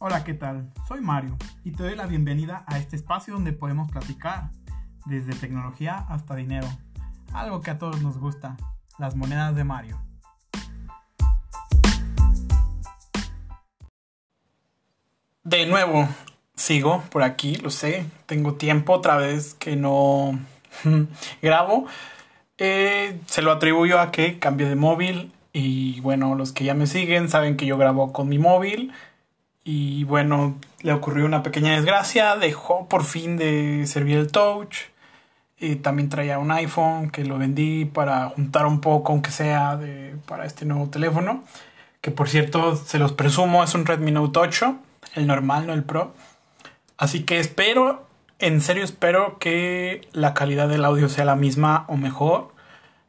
Hola, ¿qué tal? Soy Mario y te doy la bienvenida a este espacio donde podemos platicar desde tecnología hasta dinero, algo que a todos nos gusta, las monedas de Mario. De nuevo, sigo por aquí, lo sé, tengo tiempo otra vez que no grabo. Eh, se lo atribuyo a que cambio de móvil y bueno, los que ya me siguen saben que yo grabo con mi móvil y bueno, le ocurrió una pequeña desgracia, dejó por fin de servir el touch. Y también traía un iPhone que lo vendí para juntar un poco, aunque sea de, para este nuevo teléfono. Que por cierto, se los presumo, es un Redmi Note 8, el normal, no el Pro. Así que espero, en serio espero que la calidad del audio sea la misma o mejor.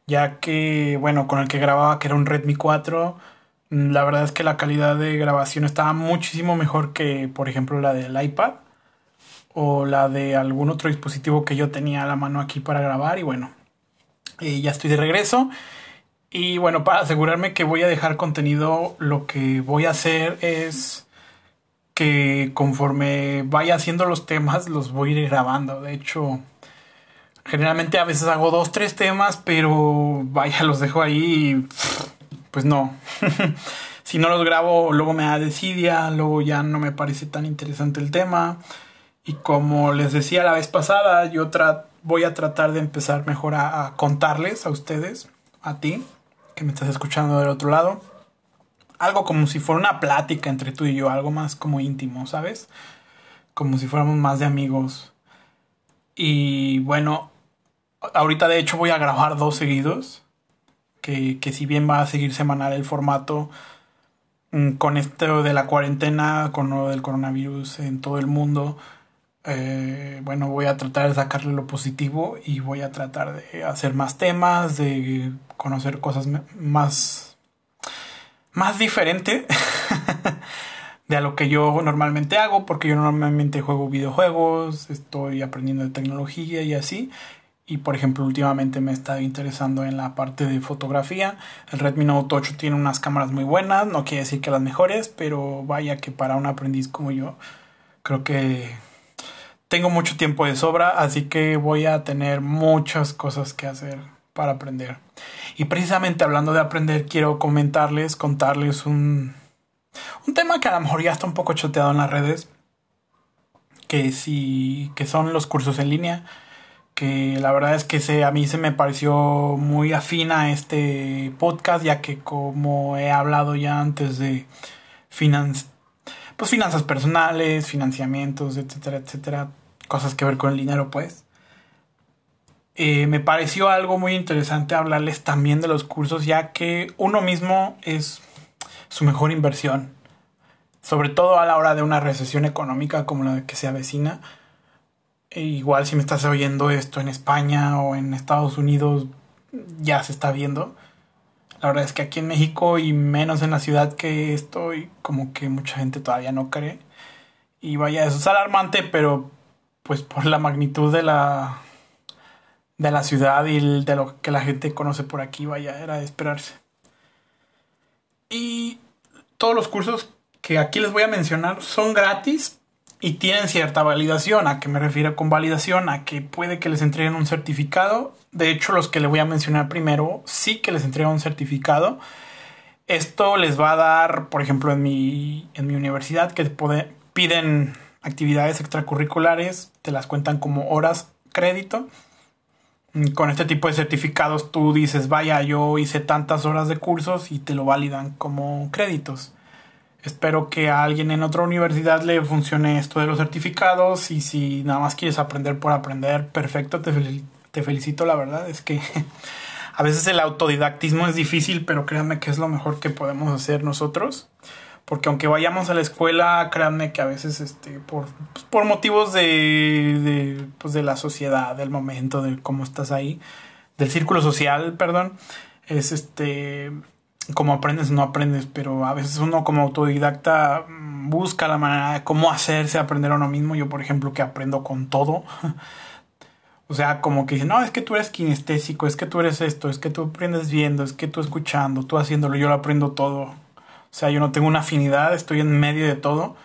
Ya que, bueno, con el que grababa, que era un Redmi 4, Mm, la verdad es que la calidad de grabación estaba muchísimo mejor que, por ejemplo, la del iPad o la de algún otro dispositivo que yo tenía a la mano aquí para grabar. Y bueno, eh, ya estoy de regreso. Y bueno, para asegurarme que voy a dejar contenido, lo que voy a hacer es que conforme vaya haciendo los temas, los voy a ir grabando. De hecho, generalmente a veces hago dos, tres temas, pero vaya, los dejo ahí y pues no. si no los grabo, luego me da desidia, luego ya no me parece tan interesante el tema. Y como les decía la vez pasada, yo voy a tratar de empezar mejor a, contarles a ustedes, a ti, que me estás escuchando del otro lado. Algo como si fuera una plática entre tú y yo, algo más como íntimo, ¿sabes? Como si fuéramos más de amigos. Y bueno, ahorita de hecho voy a grabar dos seguidos que, si bien va a seguir semanal el formato, mm, con esto de la cuarentena, con lo del coronavirus en todo el mundo, eh, bueno, voy a tratar de sacarle lo positivo y voy a tratar de hacer más temas, de conocer cosas más, más diferente de a lo que yo normalmente hago, porque yo normalmente juego videojuegos, estoy aprendiendo de tecnología y así. Y por ejemplo, últimamente me estado interesando en la parte de fotografía. El Redmi Note 8 tiene unas cámaras muy buenas, no quiere decir que las mejores, pero vaya que para un aprendiz como yo, creo que tengo mucho tiempo de sobra, así que voy a tener muchas cosas que hacer para aprender. Y precisamente hablando de aprender, quiero comentarles, contarles un, un tema que a lo mejor ya está un poco choteado en las redes, que, sí, que son los cursos en línea que la verdad es que se, a mí se me pareció muy afín a este podcast, ya que como he hablado ya antes de pues finanzas personales, financiamientos, etcétera, etcétera, cosas que ver con el dinero, pues. Eh, me pareció algo muy interesante hablarles también de los cursos, ya que uno mismo es su mejor inversión, sobre todo a la hora de una recesión económica como la que se avecina e igual si me estás oyendo esto en España o en Estados Unidos, ya se está viendo. La verdad es que aquí en México y menos en la ciudad que estoy, como que mucha gente todavía no cree. Y vaya, eso es alarmante, pero pues por la magnitud de la de la ciudad y de lo que la gente conoce por aquí, vaya, era de esperarse. Y todos los cursos que aquí les voy a mencionar son gratis, y tienen cierta validación. ¿A qué me refiero con validación? A que puede que les entreguen un certificado. De hecho, los que les voy a mencionar primero sí que les entregan un certificado. Esto les va a dar, por ejemplo, en mi, en mi universidad, que piden actividades extracurriculares, te las cuentan como horas crédito. Con este tipo de certificados tú dices, vaya, yo hice tantas horas de cursos y te lo validan como créditos. Espero que a alguien en otra universidad le funcione esto de los certificados y si nada más quieres aprender por aprender, perfecto, te, te felicito, la verdad es que a veces el autodidactismo es difícil, pero créanme que es lo mejor que podemos hacer nosotros. Porque aunque vayamos a la escuela, créanme que a veces este, por, pues, por motivos de, de, pues de la sociedad, del momento, de cómo estás ahí, del círculo social, perdón, es este como aprendes no aprendes, pero a veces uno como autodidacta mm, busca la manera de cómo hacerse aprender a uno mismo. Yo, por ejemplo, que aprendo con todo. o sea, como que dice, no, es que tú eres kinestésico, es que tú eres esto, es que tú aprendes viendo, es que tú escuchando, tú haciéndolo, yo lo aprendo todo. O sea, yo no tengo una afinidad, estoy en medio de todo.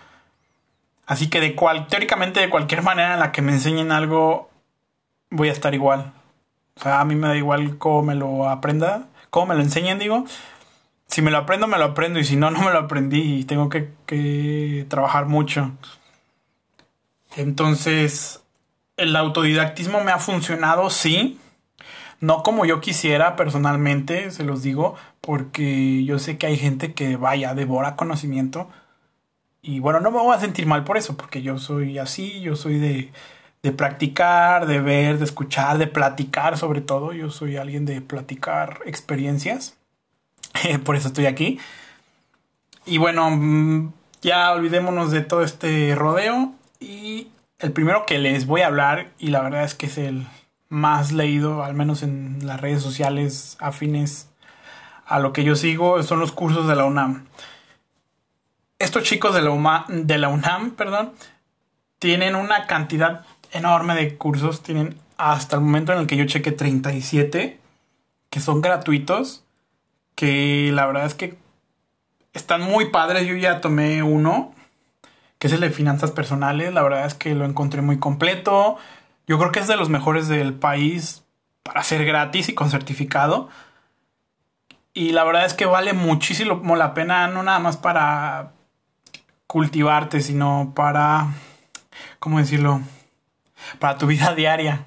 Así que de cual, teóricamente de cualquier manera en la que me enseñen algo, voy a estar igual. O sea, a mí me da igual cómo me lo aprenda, cómo me lo enseñen, digo. Si me lo aprendo, me lo aprendo. Y si no, no me lo aprendí. Y tengo que, que trabajar mucho. Entonces, el autodidactismo me ha funcionado, sí. No como yo quisiera personalmente, se los digo, porque yo sé que hay gente que vaya, devora conocimiento. Y bueno, no me voy a sentir mal por eso, porque yo soy así, yo soy de, de practicar, de ver, de escuchar, de platicar sobre todo. Yo soy alguien de platicar experiencias. por eso estoy aquí. Y bueno, mm, ya olvidémonos de todo este rodeo. Y el primero que les voy a hablar, y la verdad es que es el más leído, al menos en las redes sociales afines a lo que yo sigo, son los cursos de la UNAM. Estos chicos de la, de la UNAM, perdón, tienen una cantidad enorme de cursos. Tienen hasta el momento en el que yo cheque 37 que son gratuitos. Que la verdad es que están muy padres. Yo ya tomé uno, que es el de finanzas personales. La verdad es que lo encontré muy completo. Yo creo que es de los mejores del país para ser gratis y con certificado. Y la verdad es que vale muchísimo la pena, no nada más para cultivarte, sino para, ¿cómo decirlo? Para tu vida diaria.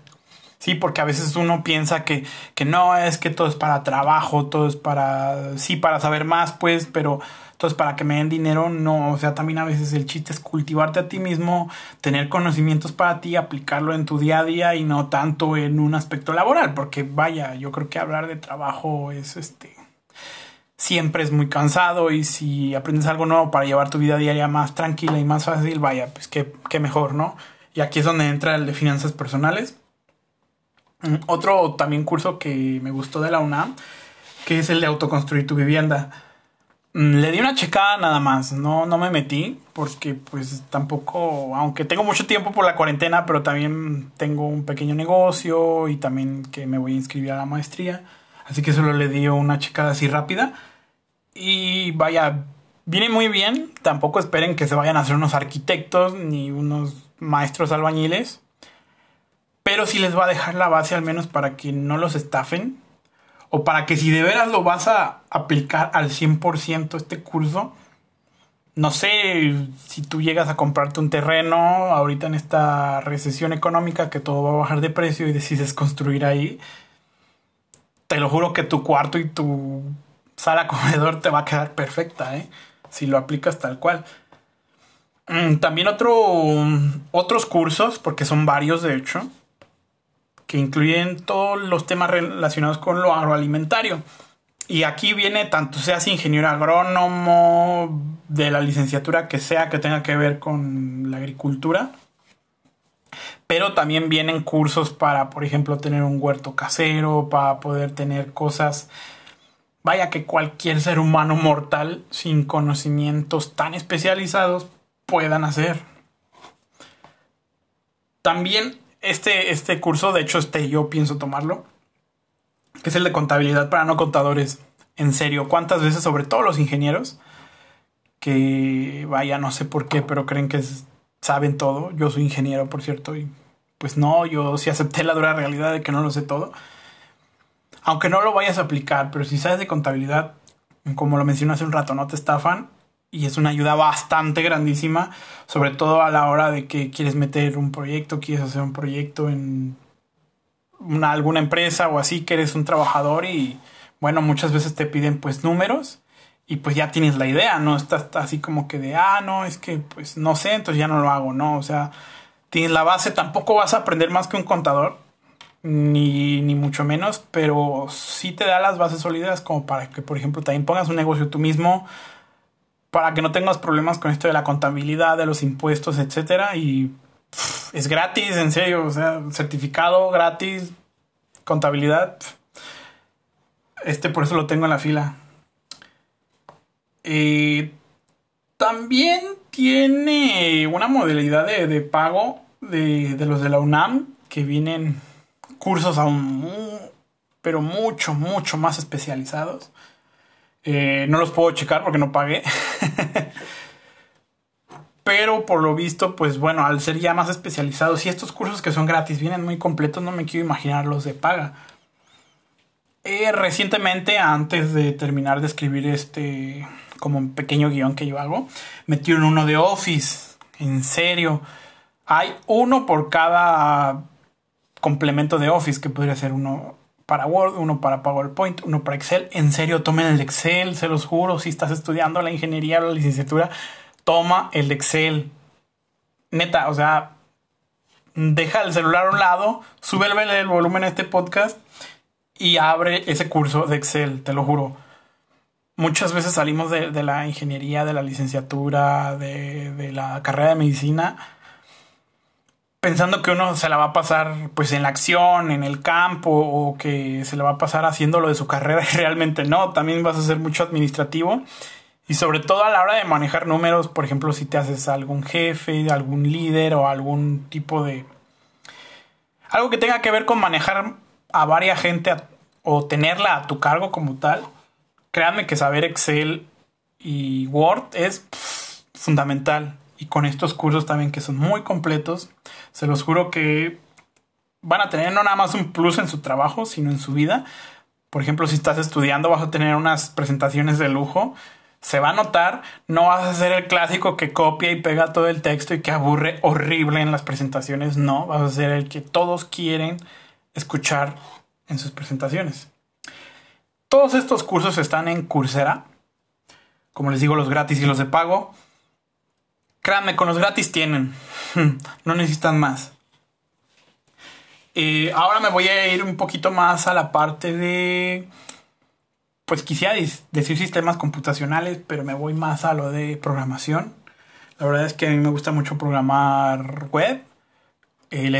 Sí, porque a veces uno piensa que, que no, es que todo es para trabajo, todo es para, sí, para saber más, pues, pero todo es para que me den dinero, no, o sea, también a veces el chiste es cultivarte a ti mismo, tener conocimientos para ti, aplicarlo en tu día a día y no tanto en un aspecto laboral, porque vaya, yo creo que hablar de trabajo es este siempre es muy cansado y si aprendes algo nuevo para llevar tu vida diaria más tranquila y más fácil, vaya, pues qué, qué mejor, ¿no? Y aquí es donde entra el de finanzas personales. Mm, otro también curso que me gustó de la UNAM, que es el de autoconstruir tu vivienda. Mm, le di una checada nada más, no, no me metí porque pues tampoco, aunque tengo mucho tiempo por la cuarentena, pero también tengo un pequeño negocio y también que me voy a inscribir a la maestría. Así que solo le di una checada así rápida. Y vaya, viene muy bien. Tampoco esperen que se vayan a hacer unos arquitectos ni unos maestros albañiles. Pero sí les va a dejar la base al menos para que no los estafen. O para que si de veras lo vas a aplicar al 100% este curso. No sé si tú llegas a comprarte un terreno ahorita en esta recesión económica que todo va a bajar de precio y decides construir ahí te lo juro que tu cuarto y tu sala comedor te va a quedar perfecta, ¿eh? Si lo aplicas tal cual. Mm, también otro, otros cursos, porque son varios de hecho, que incluyen todos los temas relacionados con lo agroalimentario. Y aquí viene tanto seas ingeniero agrónomo, de la licenciatura que sea que tenga que ver con la agricultura, pero también vienen cursos para, por ejemplo, tener un huerto casero, para poder tener cosas, vaya que cualquier ser humano mortal sin conocimientos tan especializados puedan hacer. También este, este curso, de hecho, este yo pienso tomarlo, que es el de contabilidad para no contadores. En serio, ¿cuántas veces, sobre todo los ingenieros, que vaya, no sé por qué, pero creen que saben todo. Yo soy ingeniero, por cierto, y pues no, yo sí acepté la dura realidad de que no lo sé todo. Aunque no lo vayas a aplicar, pero si sabes de contabilidad, como lo mencioné hace un rato, no te estafan y es una ayuda bastante grandísima, sobre todo a la hora de que quieres meter un proyecto, quieres hacer un proyecto en una, alguna empresa o así, que eres un trabajador y bueno, muchas veces te piden pues números y pues ya tienes la idea, no estás así como que de, ah, no, es que pues no sé, entonces ya no lo hago, no, o sea, tienes la base, tampoco vas a aprender más que un contador, ni, ni mucho menos, pero sí te da las bases sólidas como para que, por ejemplo, también pongas un negocio tú mismo, para que no tengas problemas con esto de la contabilidad, de los impuestos, etcétera, y es gratis, en serio, o sea, certificado gratis, contabilidad, este por eso lo tengo en la fila. Eh, también tiene una modalidad de, pago de, los de la UNAM que vienen cursos aún, pero mucho, mucho más especializados. Eh, no los puedo checar porque no pagué. pero por lo visto, pues bueno, al ser ya más especializados y estos cursos que son gratis vienen muy completos, no me quiero imaginar los de paga. Eh, recientemente, antes de terminar de escribir este como un pequeño guion que yo hago, metieron uno de Office. En serio. Hay uno por cada complemento de Office, que podría ser uno para Word, uno para PowerPoint, uno para Excel. En serio, tomen el Excel, se los juro. Si estás estudiando la ingeniería o la licenciatura, toma el Excel. Neta, o sea, deja el celular a un lado, sube el volumen a este podcast y abre ese curso de Excel, te lo juro. Muchas veces salimos de, la ingeniería, de la licenciatura, de, la carrera de medicina, pensando que uno se la va a pasar pues en la acción, en el campo, o que se la va a pasar haciendo lo de su carrera y realmente no, también vas a hacer mucho administrativo. Y sobre todo a la hora de manejar números, por ejemplo, si te haces algún jefe, algún líder o algún tipo de... Algo que tenga que ver con manejar a varias gente o tenerla a tu cargo como tal, créanme que saber Excel y Word es fundamental. Y con estos cursos también que son muy completos, se los juro que van a tener no nada más un plus en su trabajo, sino en su vida. Por ejemplo, si estás estudiando, vas a tener unas presentaciones de lujo. Se va a notar, no vas a ser el clásico que copia y pega todo el texto y que aburre horrible en las presentaciones. No, vas a ser el que todos quieren escuchar en sus presentaciones. Todos estos cursos están en Coursera. Como les digo, los gratis y los de pago. Créanme, con los gratis tienen. No necesitan más. Eh, ahora me voy a ir un poquito más a la parte de... Pues quisiera decir sistemas computacionales, pero me voy más a lo de programación. La verdad es que a mí me gusta mucho programar web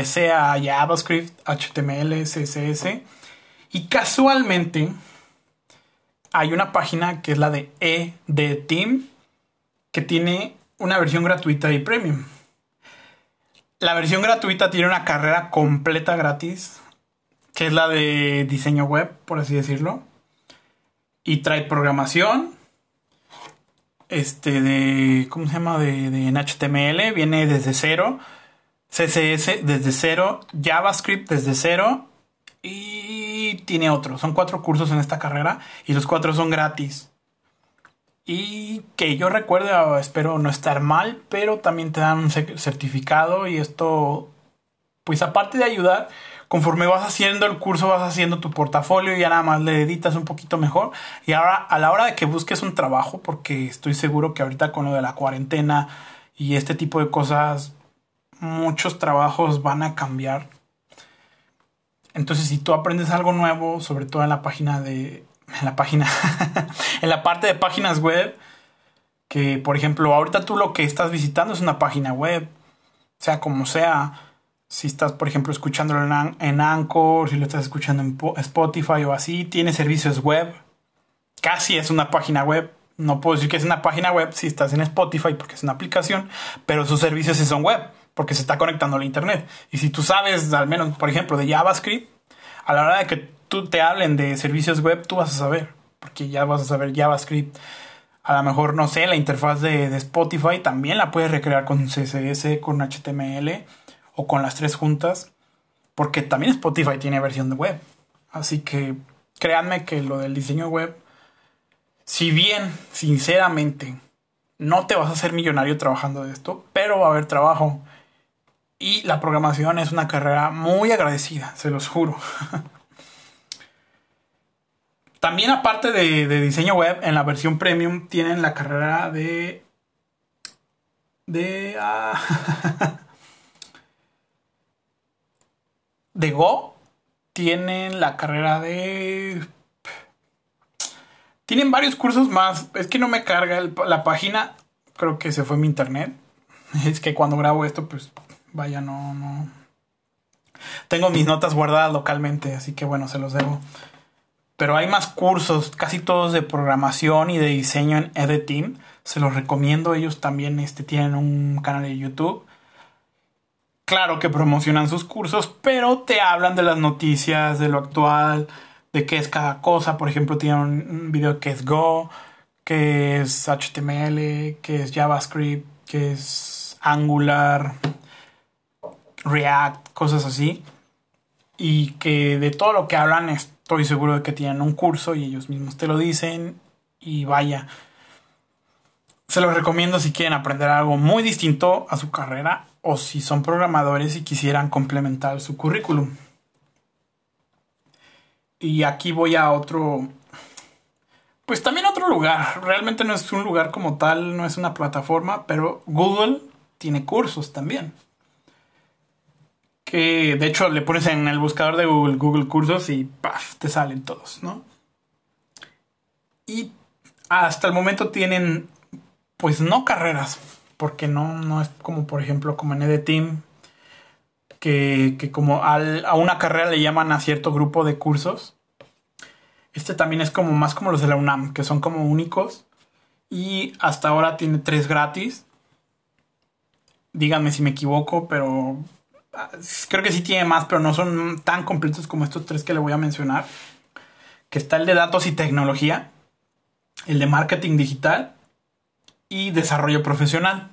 sea JavaScript, HTML, CSS. Y casualmente hay una página que es la de EDTeam que tiene una versión gratuita y premium. La versión gratuita tiene una carrera completa gratis, que es la de diseño web, por así decirlo. Y trae programación. Este de. ¿Cómo se llama? De, de en HTML. Viene desde cero CSS desde cero, JavaScript desde cero y tiene otro. Son cuatro cursos en esta carrera y los cuatro son gratis. Y que yo recuerde, espero no estar mal, pero también te dan un certificado y esto, pues aparte de ayudar, conforme vas haciendo el curso, vas haciendo tu portafolio y ya nada más le editas un poquito mejor. Y ahora, a la hora de que busques un trabajo, porque estoy seguro que ahorita con lo de la cuarentena y este tipo de cosas, muchos trabajos van a cambiar. Entonces, si tú aprendes algo nuevo, sobre todo en la página de. En la página. en la parte de páginas web. Que, por ejemplo, ahorita tú lo que estás visitando es una página web. Sea como sea. Si estás, por ejemplo, escuchándolo en, en Anchor, si lo estás escuchando en Spotify o así, tiene servicios web. Casi es una página web. No puedo decir que es una página web si estás en Spotify porque es una aplicación, pero sus servicios son web porque se está conectando a internet. Y si tú sabes, al menos, por ejemplo, de JavaScript, a la hora de que tú te hablen de servicios web, tú vas a saber, porque ya vas a saber JavaScript. A lo mejor, no sé, la interfaz de, de Spotify también la puedes recrear con CSS, con HTML o con las tres juntas, porque también Spotify tiene versión de web. Así que créanme que lo del diseño web, si bien, sinceramente, no te vas a hacer millonario trabajando de esto, pero va a haber trabajo. Y la programación es una carrera muy agradecida, se los juro. También aparte de, diseño web, en la versión premium tienen la carrera de... De... Ah, de Go. Tienen la carrera de... Tienen varios cursos más. Es que no me carga la página. Creo que se fue mi internet. Es que cuando grabo esto, pues Vaya, no, no. Tengo mis notas guardadas localmente, así que bueno, se los debo. Pero hay más cursos, casi todos de programación y de diseño en Editeam. Se los recomiendo. Ellos también este, tienen un canal de YouTube. Claro que promocionan sus cursos, pero te hablan de las noticias, de lo actual, de qué es cada cosa. Por ejemplo, tienen un video que es Go, que es HTML, que es JavaScript, que es Angular, React, cosas así. Y que de todo lo que hablan estoy seguro de que tienen un curso y ellos mismos te lo dicen. Y vaya, se los recomiendo si quieren aprender algo muy distinto a su carrera o si son programadores y quisieran complementar su currículum. Y aquí voy a otro, pues también otro lugar. Realmente no es un lugar como tal, no es una plataforma, pero Google tiene cursos también. Que de hecho le pones en el buscador de Google Google Cursos y ¡paf! te salen todos, ¿no? Y hasta el momento tienen, pues no carreras, porque no, no es como por ejemplo como en EDTeam, que, que como a una carrera le llaman a cierto grupo de cursos. Este también es como más como los de la UNAM, que son como únicos. Y hasta ahora tiene tres gratis. Díganme si me equivoco, pero creo que sí tiene más, pero no son tan completos como estos tres que le voy a mencionar. Que está el de datos y tecnología, el de marketing digital y desarrollo profesional.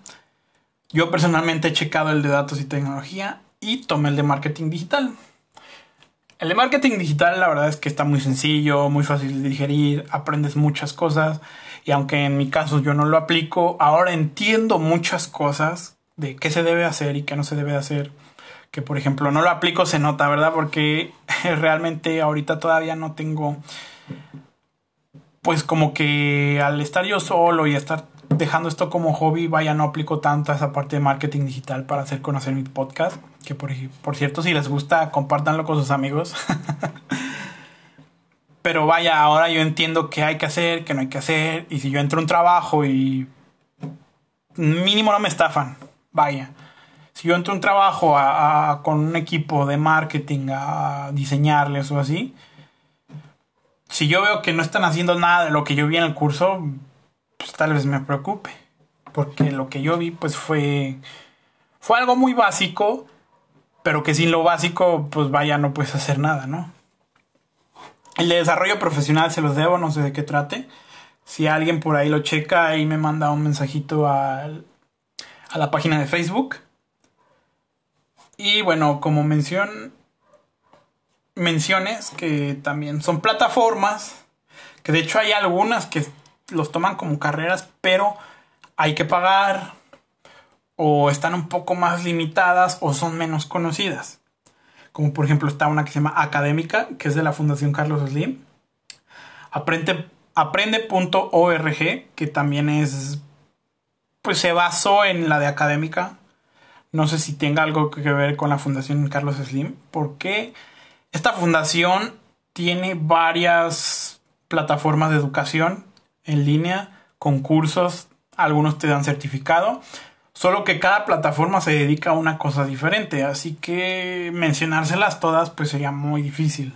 Yo personalmente he checado el de datos y tecnología y tomé el de marketing digital. El de marketing digital la verdad es que está muy sencillo, muy fácil de digerir, aprendes muchas cosas y aunque en mi caso yo no lo aplico, ahora entiendo muchas cosas de qué se debe hacer y qué no se debe hacer. Que por ejemplo no lo aplico se nota, ¿verdad? Porque realmente ahorita todavía no tengo pues como que al estar yo solo y estar dejando esto como hobby, vaya, no aplico tanto a esa parte de marketing digital para hacer conocer mi podcast. Que por, por cierto, si les gusta, compártanlo con sus amigos. Pero vaya, ahora yo entiendo qué hay que hacer, qué no hay que hacer. Y si yo entro a un trabajo y mínimo no me estafan, vaya. Si yo entro a un trabajo con un equipo de marketing a diseñarles o así, si yo veo que no están haciendo nada de lo que yo vi en el curso, pues tal vez me preocupe. Porque lo que yo vi, pues fue. Fue algo muy básico. Pero que sin lo básico, pues vaya, no puedes hacer nada, ¿no? El de desarrollo profesional se los debo, no sé de qué trate. Si alguien por ahí lo checa, ahí me manda un mensajito a, a la página de Facebook. Y bueno, como mención, menciones que también son plataformas, que de hecho hay algunas que los toman como carreras, pero hay que pagar o están un poco más limitadas o son menos conocidas. Como por ejemplo está una que se llama Académica, que es de la Fundación Carlos Slim. Aprende, aprende.org, que también es, pues se basó en la de Académica. No sé si tenga algo que ver con la Fundación Carlos Slim, porque esta fundación tiene varias plataformas de educación en línea, concursos, algunos te dan certificado, solo que cada plataforma se dedica a una cosa diferente, así que mencionárselas todas pues sería muy difícil.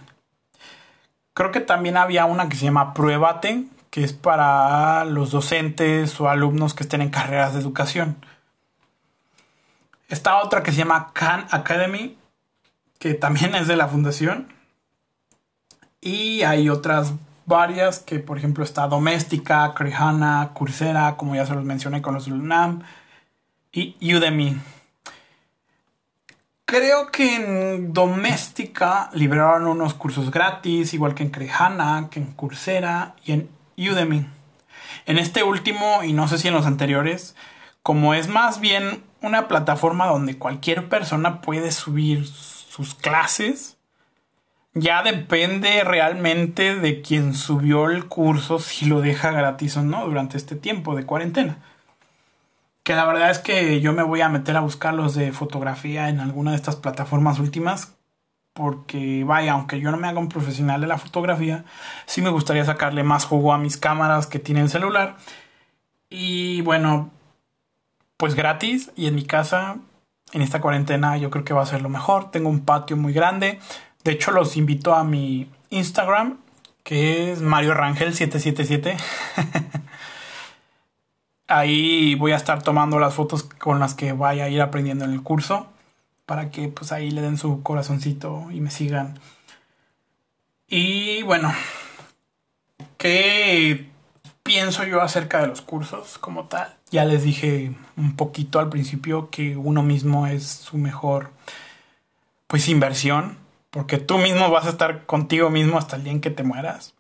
Creo que también había una que se llama Pruébate, que es para los docentes o alumnos que estén en carreras de educación. Está otra que se llama Khan Academy, que también es de la fundación. Y hay otras varias, que por ejemplo está Doméstica, Crehana, Coursera, como ya se los mencioné con los Lunam, y Udemy. Creo que en Doméstica liberaron unos cursos gratis, igual que en Crehana, que en Coursera y en Udemy. En este último, y no sé si en los anteriores, como es más bien una plataforma donde cualquier persona puede subir sus clases, ya depende realmente de quien subió el curso si lo deja gratis o no durante este tiempo de cuarentena. Que la verdad es que yo me voy a meter a buscar los de fotografía en alguna de estas plataformas últimas. Porque vaya, aunque yo no me haga un profesional de la fotografía, sí me gustaría sacarle más jugo a mis cámaras que tienen celular. Y bueno, pues gratis y en mi casa, en esta cuarentena, yo creo que va a ser lo mejor. Tengo un patio muy grande de hecho, los invito a mi Instagram, que es Mario Rangel 777. ahí voy a estar tomando las fotos con las que vaya a ir aprendiendo en el curso. Para que pues ahí le den su corazoncito y me sigan. Y bueno, ¿qué pienso yo acerca de los cursos como tal. Ya les dije un poquito al principio que uno mismo es su mejor pues inversión, porque tú mismo vas a estar contigo mismo hasta el día en que te mueras.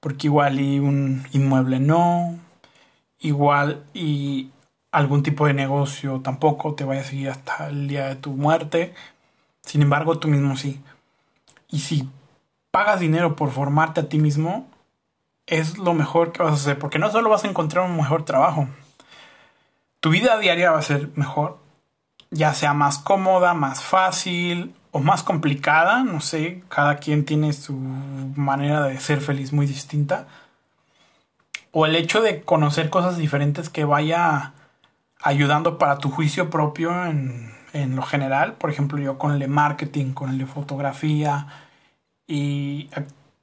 Porque igual y un inmueble no, igual y algún tipo de negocio tampoco te vaya a seguir hasta el día de tu muerte. Sin embargo, tú mismo sí. Y si pagas dinero por formarte a ti mismo, es lo mejor que vas a hacer, porque no solo vas a encontrar un mejor trabajo, tu vida diaria va a ser mejor, ya sea más cómoda, más fácil o más complicada, no sé, cada quien tiene su manera de ser feliz muy distinta. O el hecho de conocer cosas diferentes que vaya ayudando para tu juicio propio en, en lo general. Por ejemplo, yo con el marketing, con el fotografía y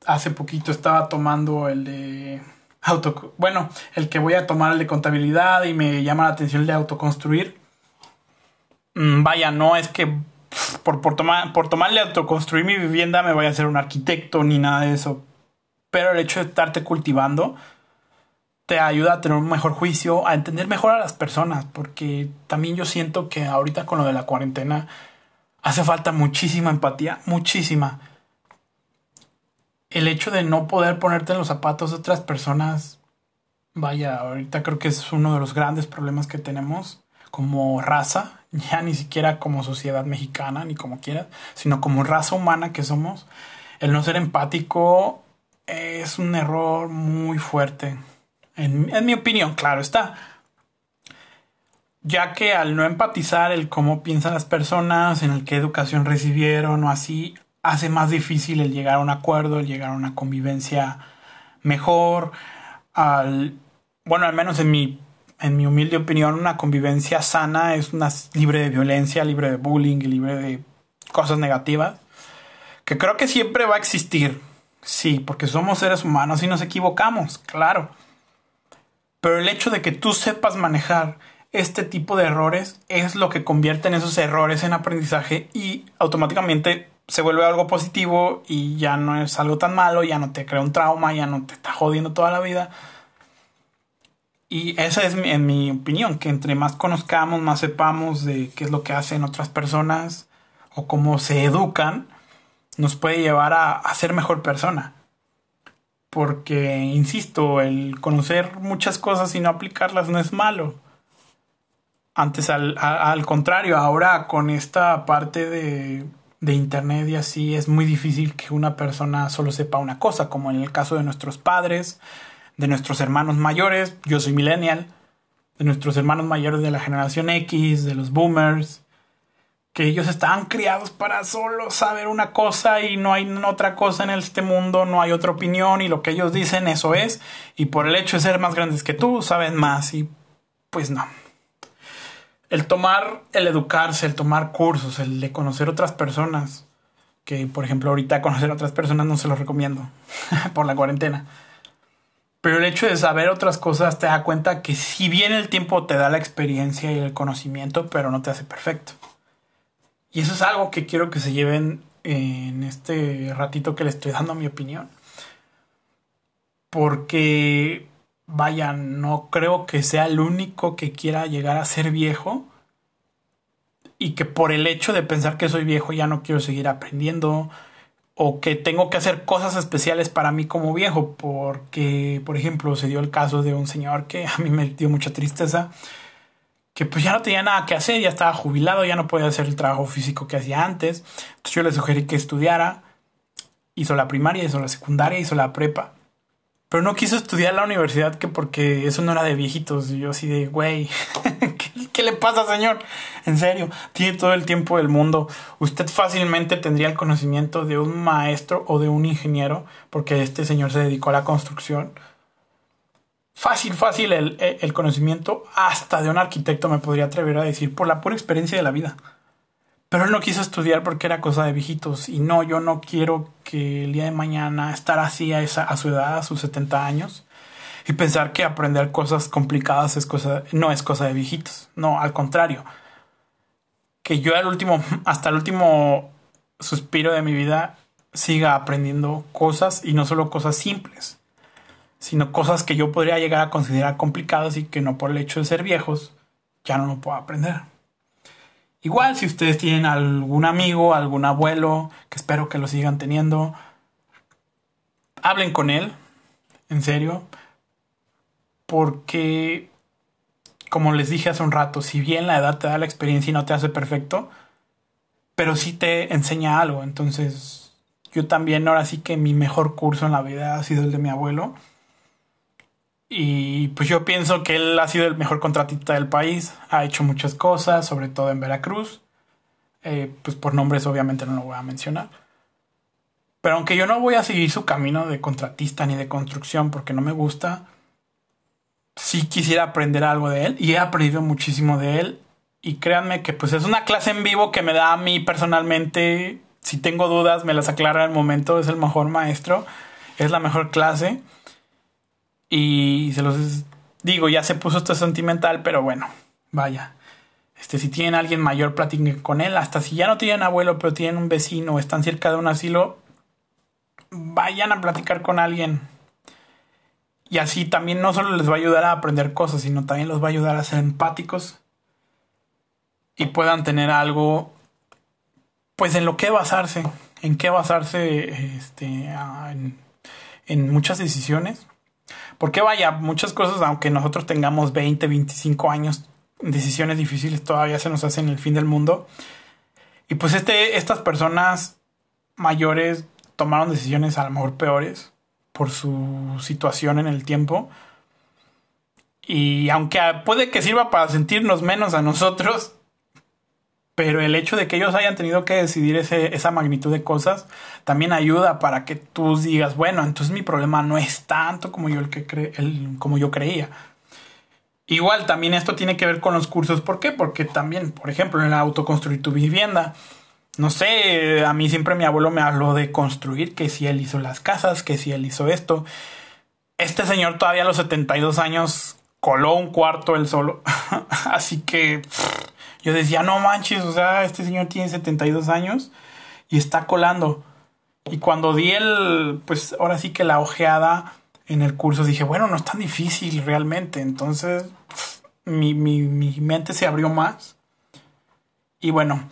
hace poquito estaba tomando el de auto, bueno, el que voy a tomar el de contabilidad y me llama la atención el de autoconstruir. Mm, vaya, no es que por, por, tomar, por tomarle autoconstruir mi vivienda me vaya a ser un arquitecto ni nada de eso. Pero el hecho de estarte cultivando te ayuda a tener un mejor juicio, a entender mejor a las personas, porque también yo siento que ahorita con lo de la cuarentena hace falta muchísima empatía, muchísima el hecho de no poder ponerte en los zapatos de otras personas, vaya, ahorita creo que es uno de los grandes problemas que tenemos como raza, ya ni siquiera como sociedad mexicana, ni como quieras, sino como raza humana que somos. El no ser empático es un error muy fuerte. En, en mi opinión, claro está. Ya que al no empatizar el cómo piensan las personas, en el qué educación recibieron o así, hace más difícil el llegar a un acuerdo, el llegar a una convivencia mejor, al, bueno, al menos en mi, en mi humilde opinión, una convivencia sana es una libre de violencia, libre de bullying, libre de cosas negativas, que creo que siempre va a existir, sí, porque somos seres humanos y nos equivocamos, claro. Pero el hecho de que tú sepas manejar este tipo de errores es lo que convierte en esos errores en aprendizaje y automáticamente se vuelve algo positivo y ya no es algo tan malo, ya no te crea un trauma, ya no te está jodiendo toda la vida. Y esa es en mi opinión, que entre más conozcamos, más sepamos de qué es lo que hacen otras personas o cómo se educan, nos puede llevar a, ser mejor persona. Porque, insisto, el conocer muchas cosas y no aplicarlas no es malo. Antes, al contrario, ahora con esta parte de de internet y así es muy difícil que una persona solo sepa una cosa, como en el caso de nuestros padres, de nuestros hermanos mayores, yo soy millennial, de nuestros hermanos mayores de la generación X, de los boomers, que ellos estaban criados para solo saber una cosa y no hay otra cosa en este mundo, no hay otra opinión y lo que ellos dicen eso es, y por el hecho de ser más grandes que tú, saben más y pues no el tomar, el educarse, el tomar cursos, el de conocer otras personas, que por ejemplo ahorita conocer a otras personas no se lo recomiendo por la cuarentena. Pero el hecho de saber otras cosas te da cuenta que si bien el tiempo te da la experiencia y el conocimiento, pero no te hace perfecto. Y eso es algo que quiero que se lleven en este ratito que le estoy dando mi opinión. Porque vaya, no creo que sea el único que quiera llegar a ser viejo y que por el hecho de pensar que soy viejo ya no quiero seguir aprendiendo o que tengo que hacer cosas especiales para mí como viejo porque por ejemplo se dio el caso de un señor que a mí me dio mucha tristeza que pues ya no tenía nada que hacer, ya estaba jubilado, ya no podía hacer el trabajo físico que hacía antes. Entonces yo le sugerí que estudiara, hizo la primaria, hizo la secundaria, hizo la prepa pero no quiso estudiar la universidad que porque eso no era de viejitos. Y yo así de, güey, ¿qué, le pasa, señor? En serio, tiene todo el tiempo del mundo. Usted fácilmente tendría el conocimiento de un maestro o de un ingeniero, porque este señor se dedicó a la construcción. Fácil, fácil el, el conocimiento hasta de un arquitecto me podría atrever a decir por la pura experiencia de la vida. Pero él no quiso estudiar porque era cosa de viejitos. Y no, yo no quiero que el día de mañana estar así a, su edad, a sus 70 años, y pensar que aprender cosas complicadas es cosa, no es cosa de viejitos. No, al contrario. Que yo al último, hasta el último suspiro de mi vida siga aprendiendo cosas y no solo cosas simples, sino cosas que yo podría llegar a considerar complicadas y que no por el hecho de ser viejos ya no lo puedo aprender. Igual si ustedes tienen algún amigo, algún abuelo, que espero que lo sigan teniendo, hablen con él, en serio, porque como les dije hace un rato, si bien la edad te da la experiencia y no te hace perfecto, pero sí te enseña algo. Entonces, yo también ahora sí que mi mejor curso en la vida ha sido el de mi abuelo. Y pues yo pienso que él ha sido el mejor contratista del país, ha hecho muchas cosas, sobre todo en Veracruz. Eh, pues por nombres obviamente no lo voy a mencionar. Pero aunque yo no voy a seguir su camino de contratista ni de construcción porque no me gusta, sí quisiera aprender algo de él y he aprendido muchísimo de él. Y créanme que pues es una clase en vivo que me da a mí personalmente, si tengo dudas me las aclara el momento, es el mejor maestro, es la mejor clase. Y se los digo, ya se puso esto sentimental, pero bueno, vaya. Este, si tienen alguien mayor, platiquen con él. Hasta si ya no tienen abuelo, pero tienen un vecino o están cerca de un asilo, vayan a platicar con alguien. Y así también no solo les va a ayudar a aprender cosas, sino también los va a ayudar a ser empáticos y puedan tener algo, pues en lo que basarse, en qué basarse este, en, en muchas decisiones. Porque vaya, muchas cosas, aunque nosotros tengamos 20, 25 años, decisiones difíciles todavía se nos hacen el fin del mundo. Y pues este, estas personas mayores tomaron decisiones a lo mejor peores por su situación en el tiempo. Y aunque puede que sirva para sentirnos menos a nosotros, pero el hecho de que ellos hayan tenido que decidir esa magnitud de cosas también ayuda para que tú digas, bueno, entonces mi problema no es tanto como yo, el que el, como yo creía. Igual también esto tiene que ver con los cursos. ¿Por qué? Porque también, por ejemplo, en el autoconstruir tu vivienda, no sé, a mí siempre mi abuelo me habló de construir, que si él hizo las casas, que si él hizo esto. Este señor todavía a los 72 años coló un cuarto él solo. Así que yo decía, no manches, o sea, este señor tiene 72 años y está colando. Y cuando di el, pues ahora sí que la ojeada en el curso, dije, bueno, no es tan difícil realmente. Entonces, mi, mi, mi mente se abrió más. Y bueno,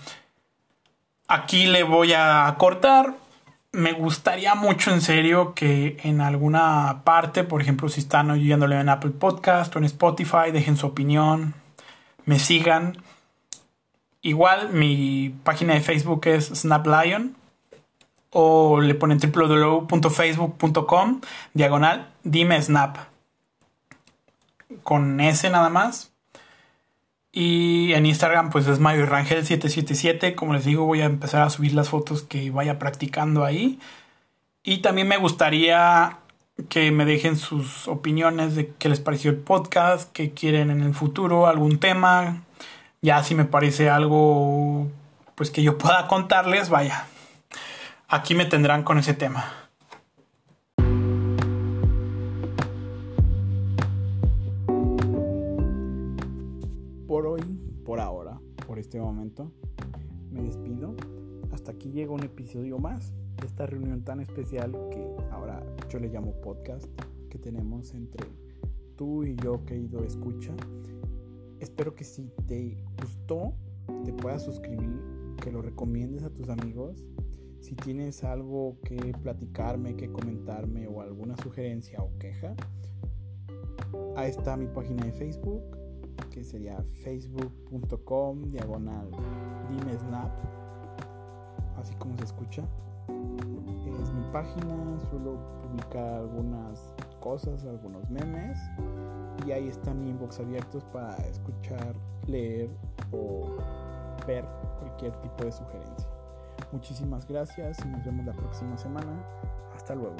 aquí le voy a cortar. Me gustaría mucho en serio que en alguna parte, por ejemplo, si están oyéndole en Apple Podcast o en Spotify, dejen su opinión, me sigan. Igual mi página de Facebook es SnapLion o le ponen www.facebook.com diagonal dime snap con S nada más y en Instagram pues es Mario Rangel 777. Como les digo voy a empezar a subir las fotos que vaya practicando ahí. Y también me gustaría que me dejen sus opiniones de qué les pareció el podcast, qué quieren en el futuro, algún tema. Ya si me parece algo pues que yo pueda contarles, vaya. Aquí me tendrán con ese tema. este momento. Me despido. Hasta aquí llega un episodio más de esta reunión tan especial que ahora yo le llamo podcast que tenemos entre tú y yo, querido escucha. Espero que si te gustó, te puedas suscribir, que lo recomiendes a tus amigos. Si tienes algo que platicarme, que comentarme o alguna sugerencia o queja, ahí está mi página de Facebook que sería facebook.com diagonal dimesnap, así como se escucha. Es mi página, suelo publicar algunas cosas, algunos memes y ahí está mi inbox abiertos para escuchar, leer o ver cualquier tipo de sugerencia. Muchísimas gracias y nos vemos la próxima semana. Hasta luego.